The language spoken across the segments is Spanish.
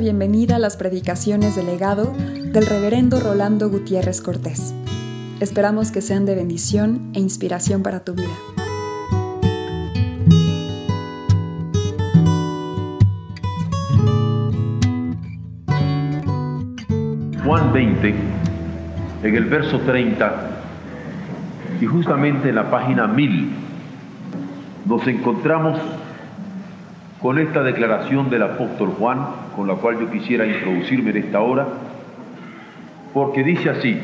bienvenida a las predicaciones del legado del reverendo Rolando Gutiérrez Cortés. Esperamos que sean de bendición e inspiración para tu vida. Juan 20, en el verso 30, y justamente en la página 1000, nos encontramos con esta declaración del apóstol Juan, con la cual yo quisiera introducirme en esta hora, porque dice así,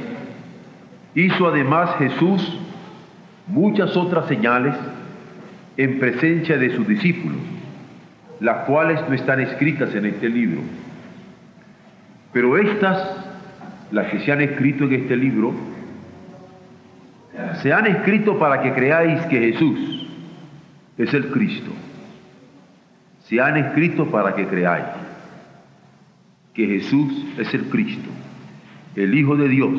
hizo además Jesús muchas otras señales en presencia de sus discípulos, las cuales no están escritas en este libro. Pero estas, las que se han escrito en este libro, se han escrito para que creáis que Jesús es el Cristo se han escrito para que creáis que Jesús es el Cristo, el Hijo de Dios,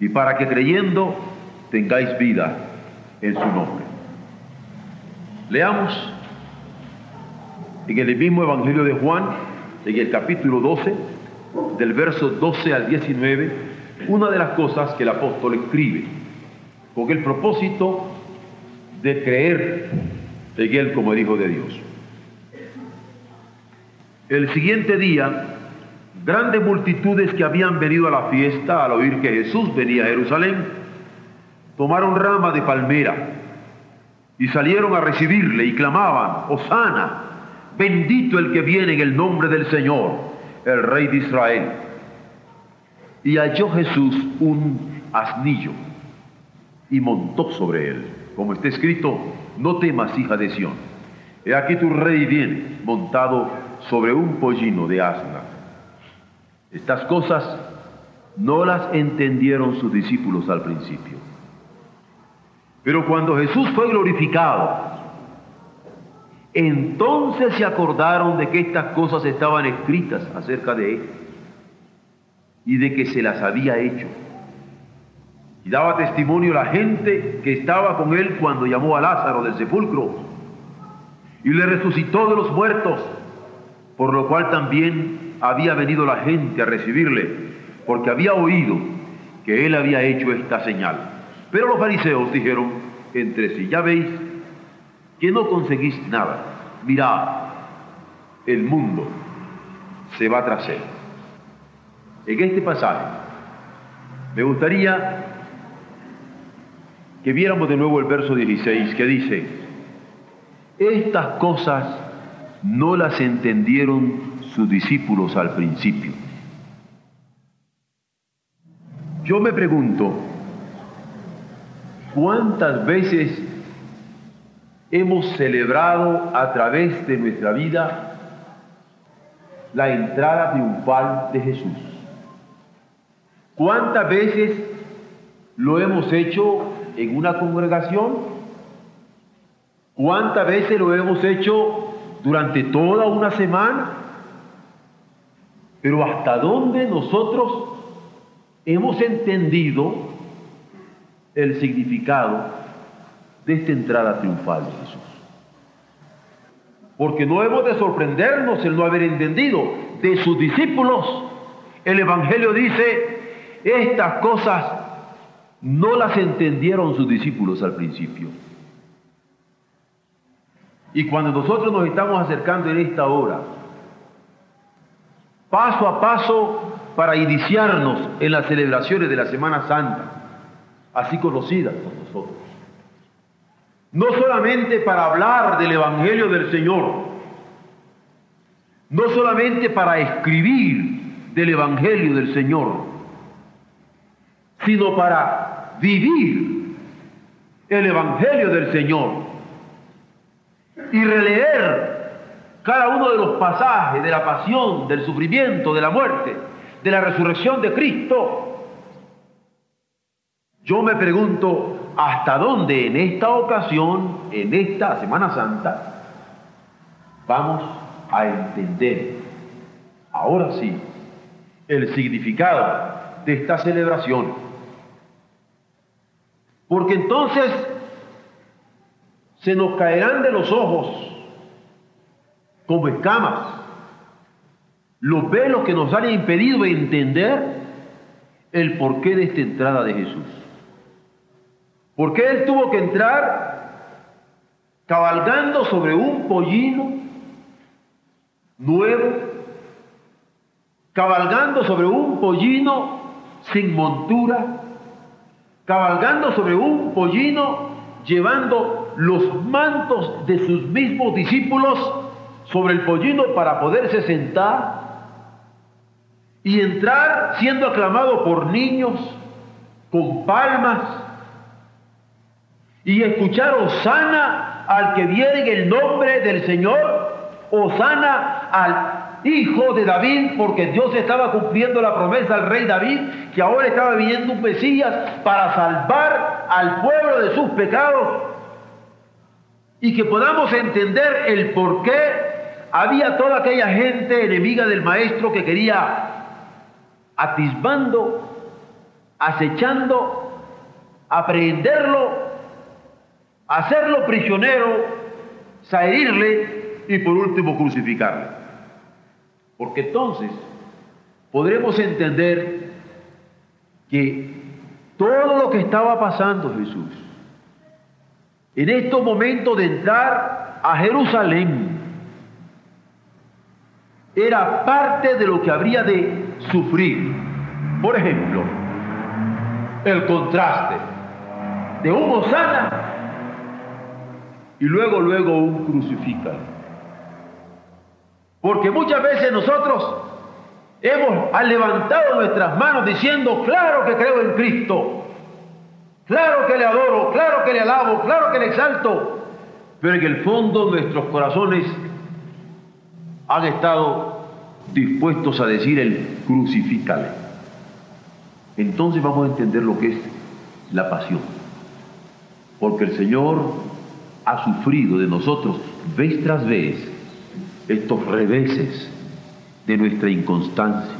y para que creyendo tengáis vida en su nombre. Leamos en el mismo Evangelio de Juan, en el capítulo 12, del verso 12 al 19, una de las cosas que el apóstol escribe, con el propósito de creer en Él como el Hijo de Dios. El siguiente día, grandes multitudes que habían venido a la fiesta al oír que Jesús venía a Jerusalén, tomaron rama de palmera y salieron a recibirle y clamaban, Osana, bendito el que viene en el nombre del Señor, el Rey de Israel. Y halló Jesús un asnillo y montó sobre él, como está escrito, no temas, hija de Sión. He aquí tu rey viene montado sobre un pollino de asna. Estas cosas no las entendieron sus discípulos al principio. Pero cuando Jesús fue glorificado, entonces se acordaron de que estas cosas estaban escritas acerca de Él y de que se las había hecho. Y daba testimonio la gente que estaba con Él cuando llamó a Lázaro del sepulcro y le resucitó de los muertos por lo cual también había venido la gente a recibirle, porque había oído que él había hecho esta señal. Pero los fariseos dijeron entre sí, ya veis que no conseguís nada, mirad, el mundo se va tras él. En este pasaje me gustaría que viéramos de nuevo el verso 16 que dice, estas cosas no las entendieron sus discípulos al principio. Yo me pregunto, ¿cuántas veces hemos celebrado a través de nuestra vida la entrada triunfal de Jesús? ¿Cuántas veces lo hemos hecho en una congregación? ¿Cuántas veces lo hemos hecho durante toda una semana. Pero hasta dónde nosotros hemos entendido el significado de esta entrada triunfal de Jesús. Porque no hemos de sorprendernos el no haber entendido de sus discípulos. El Evangelio dice, estas cosas no las entendieron sus discípulos al principio. Y cuando nosotros nos estamos acercando en esta hora, paso a paso para iniciarnos en las celebraciones de la Semana Santa, así conocidas por nosotros. No solamente para hablar del Evangelio del Señor, no solamente para escribir del Evangelio del Señor, sino para vivir el Evangelio del Señor y releer cada uno de los pasajes de la pasión, del sufrimiento, de la muerte, de la resurrección de Cristo, yo me pregunto hasta dónde en esta ocasión, en esta Semana Santa, vamos a entender, ahora sí, el significado de esta celebración. Porque entonces se nos caerán de los ojos como escamas los velos que nos han impedido entender el porqué de esta entrada de Jesús. ¿Por qué Él tuvo que entrar cabalgando sobre un pollino nuevo, cabalgando sobre un pollino sin montura, cabalgando sobre un pollino llevando los mantos de sus mismos discípulos sobre el pollino para poderse sentar y entrar siendo aclamado por niños con palmas y escuchar Osana al que viene en el nombre del Señor, Osana al hijo de David, porque Dios estaba cumpliendo la promesa al rey David, que ahora estaba viniendo un Mesías para salvar al pueblo de sus pecados, y que podamos entender el por qué había toda aquella gente enemiga del maestro que quería atisbando, acechando, aprehenderlo, hacerlo prisionero, saherirle y por último crucificarle. Porque entonces podremos entender que todo lo que estaba pasando Jesús en estos momentos de entrar a Jerusalén era parte de lo que habría de sufrir. Por ejemplo, el contraste de un Osana y luego, luego un crucifican. Porque muchas veces nosotros hemos levantado nuestras manos diciendo, claro que creo en Cristo, claro que le adoro, claro que le alabo, claro que le exalto, pero en el fondo nuestros corazones han estado dispuestos a decir el crucifícale. Entonces vamos a entender lo que es la pasión. Porque el Señor ha sufrido de nosotros vez tras vez estos reveses de nuestra inconstancia.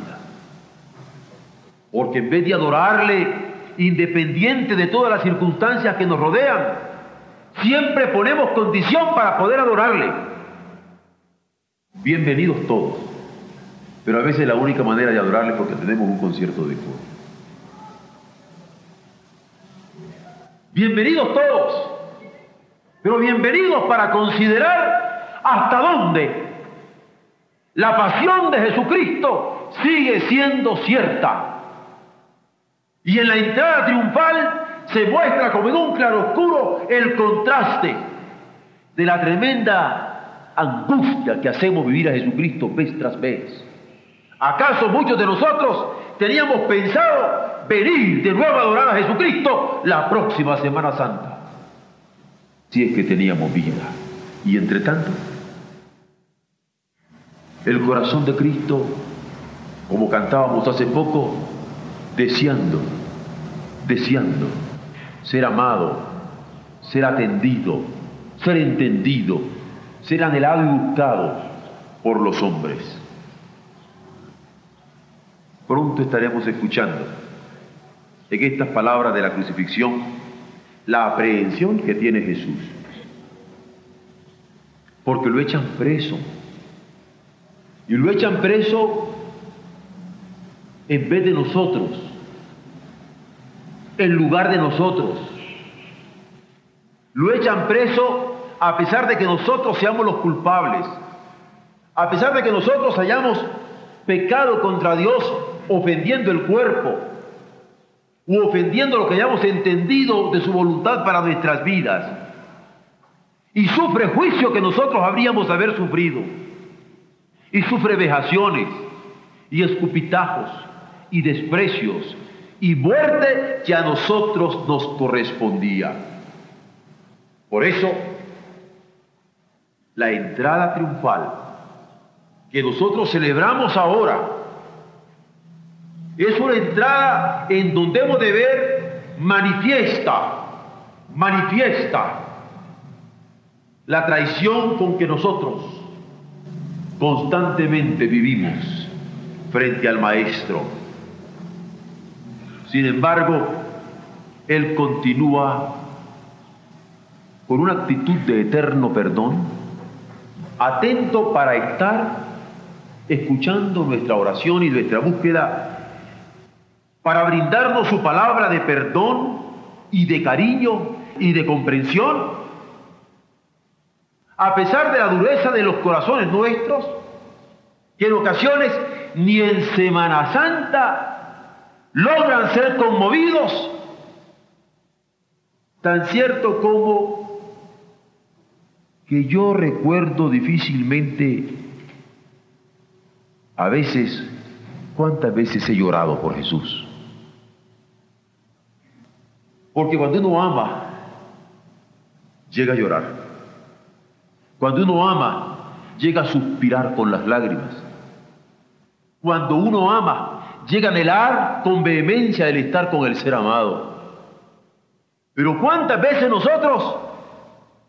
Porque en vez de adorarle independiente de todas las circunstancias que nos rodean, siempre ponemos condición para poder adorarle. Bienvenidos todos pero a veces la única manera de adorarle es porque tenemos un concierto de fútbol. Bienvenidos todos, pero bienvenidos para considerar hasta dónde la pasión de Jesucristo sigue siendo cierta. Y en la entrada triunfal se muestra como en un claroscuro el contraste de la tremenda angustia que hacemos vivir a Jesucristo vez tras vez. ¿Acaso muchos de nosotros teníamos pensado venir de nuevo a adorar a Jesucristo la próxima Semana Santa? Si es que teníamos vida. Y entre tanto, el corazón de Cristo, como cantábamos hace poco, deseando, deseando ser amado, ser atendido, ser entendido, ser anhelado y buscado por los hombres. Pronto estaremos escuchando en estas palabras de la crucifixión la aprehensión que tiene Jesús. Porque lo echan preso. Y lo echan preso en vez de nosotros, en lugar de nosotros. Lo echan preso a pesar de que nosotros seamos los culpables, a pesar de que nosotros hayamos pecado contra Dios ofendiendo el cuerpo u ofendiendo lo que hayamos entendido de su voluntad para nuestras vidas. Y sufre juicio que nosotros habríamos de haber sufrido. Y sufre vejaciones y escupitajos y desprecios y muerte que a nosotros nos correspondía. Por eso, la entrada triunfal que nosotros celebramos ahora es una entrada en donde hemos de ver manifiesta, manifiesta la traición con que nosotros constantemente vivimos frente al Maestro. Sin embargo, Él continúa con una actitud de eterno perdón, atento para estar escuchando nuestra oración y nuestra búsqueda para brindarnos su palabra de perdón y de cariño y de comprensión. A pesar de la dureza de los corazones nuestros, que en ocasiones ni en Semana Santa logran ser conmovidos, tan cierto como que yo recuerdo difícilmente a veces cuántas veces he llorado por Jesús. Porque cuando uno ama, llega a llorar. Cuando uno ama, llega a suspirar con las lágrimas. Cuando uno ama, llega a anhelar con vehemencia el estar con el ser amado. Pero cuántas veces nosotros,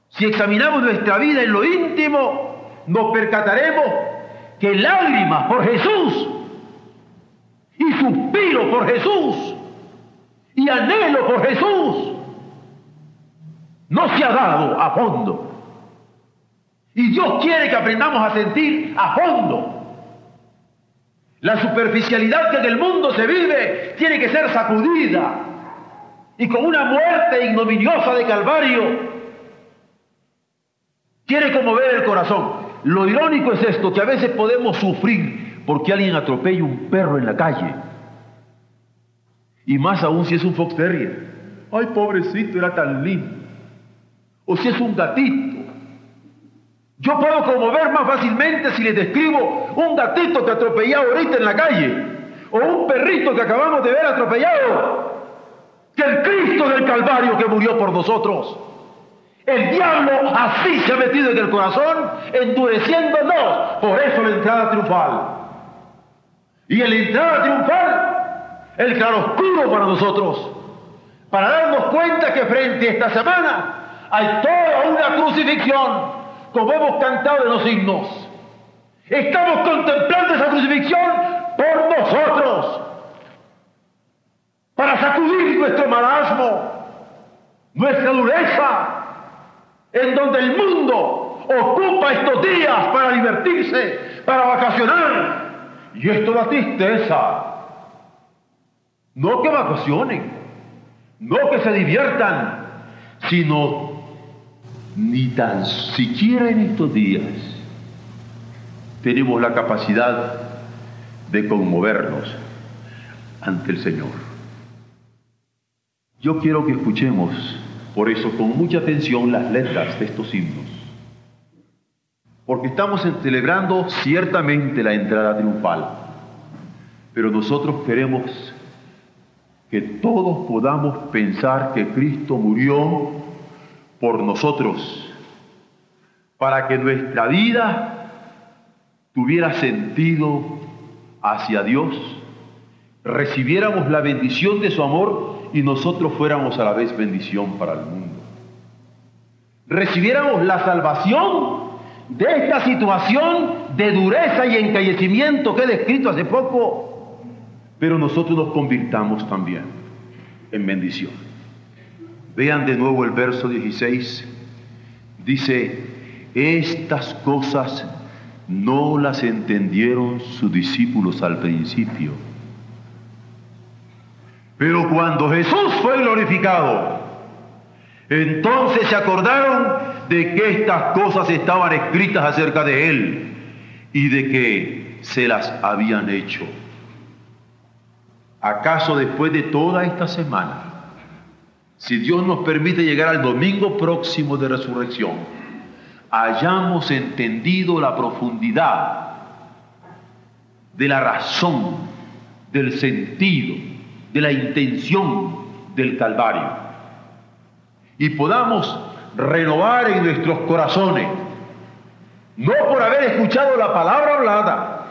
si examinamos nuestra vida en lo íntimo, nos percataremos que lágrimas por Jesús y suspiro por Jesús y anhelo por Jesús no se ha dado a fondo. Y Dios quiere que aprendamos a sentir a fondo. La superficialidad que en el mundo se vive tiene que ser sacudida y con una muerte ignominiosa de Calvario quiere conmover el corazón. Lo irónico es esto, que a veces podemos sufrir porque alguien atropella un perro en la calle. Y más aún si es un fox terrier. Ay, pobrecito, era tan lindo. O si es un gatito. Yo puedo conmover más fácilmente si les describo un gatito que atropellado ahorita en la calle. O un perrito que acabamos de ver atropellado que el Cristo del Calvario que murió por nosotros. El diablo así se ha metido en el corazón, endureciéndonos. Por eso la entrada triunfal. Y en la entrada triunfal, el claroscuro para nosotros. Para darnos cuenta que frente a esta semana hay toda una crucifixión, como hemos cantado en los himnos. Estamos contemplando esa crucifixión por nosotros para sacudir nuestro marasmo, nuestra dureza, en donde el mundo ocupa estos días para divertirse, para vacacionar. Y esto da tristeza. No que vacacionen, no que se diviertan, sino ni tan siquiera en estos días tenemos la capacidad de conmovernos ante el Señor. Yo quiero que escuchemos, por eso, con mucha atención las letras de estos himnos. Porque estamos celebrando ciertamente la entrada triunfal, pero nosotros queremos que todos podamos pensar que Cristo murió por nosotros, para que nuestra vida tuviera sentido hacia Dios, recibiéramos la bendición de su amor y nosotros fuéramos a la vez bendición para el mundo. Recibiéramos la salvación de esta situación de dureza y encallecimiento que he descrito hace poco, pero nosotros nos convirtamos también en bendición. Vean de nuevo el verso 16. Dice, estas cosas no las entendieron sus discípulos al principio pero cuando Jesús fue glorificado, entonces se acordaron de que estas cosas estaban escritas acerca de Él y de que se las habían hecho. ¿Acaso después de toda esta semana, si Dios nos permite llegar al domingo próximo de resurrección, hayamos entendido la profundidad de la razón, del sentido, de la intención del Calvario. Y podamos renovar en nuestros corazones, no por haber escuchado la palabra hablada,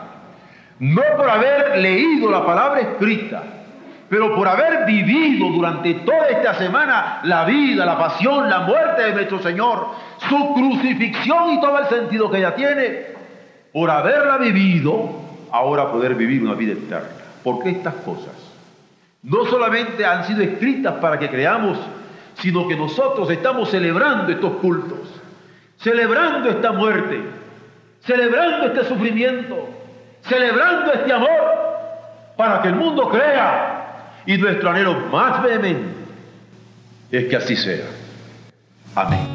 no por haber leído la palabra escrita, pero por haber vivido durante toda esta semana la vida, la pasión, la muerte de nuestro Señor, su crucifixión y todo el sentido que ella tiene, por haberla vivido, ahora poder vivir una vida eterna. Porque estas cosas no solamente han sido escritas para que creamos, sino que nosotros estamos celebrando estos cultos, celebrando esta muerte, celebrando este sufrimiento, celebrando este amor para que el mundo crea. Y nuestro anhelo más vehemente es que así sea. Amén.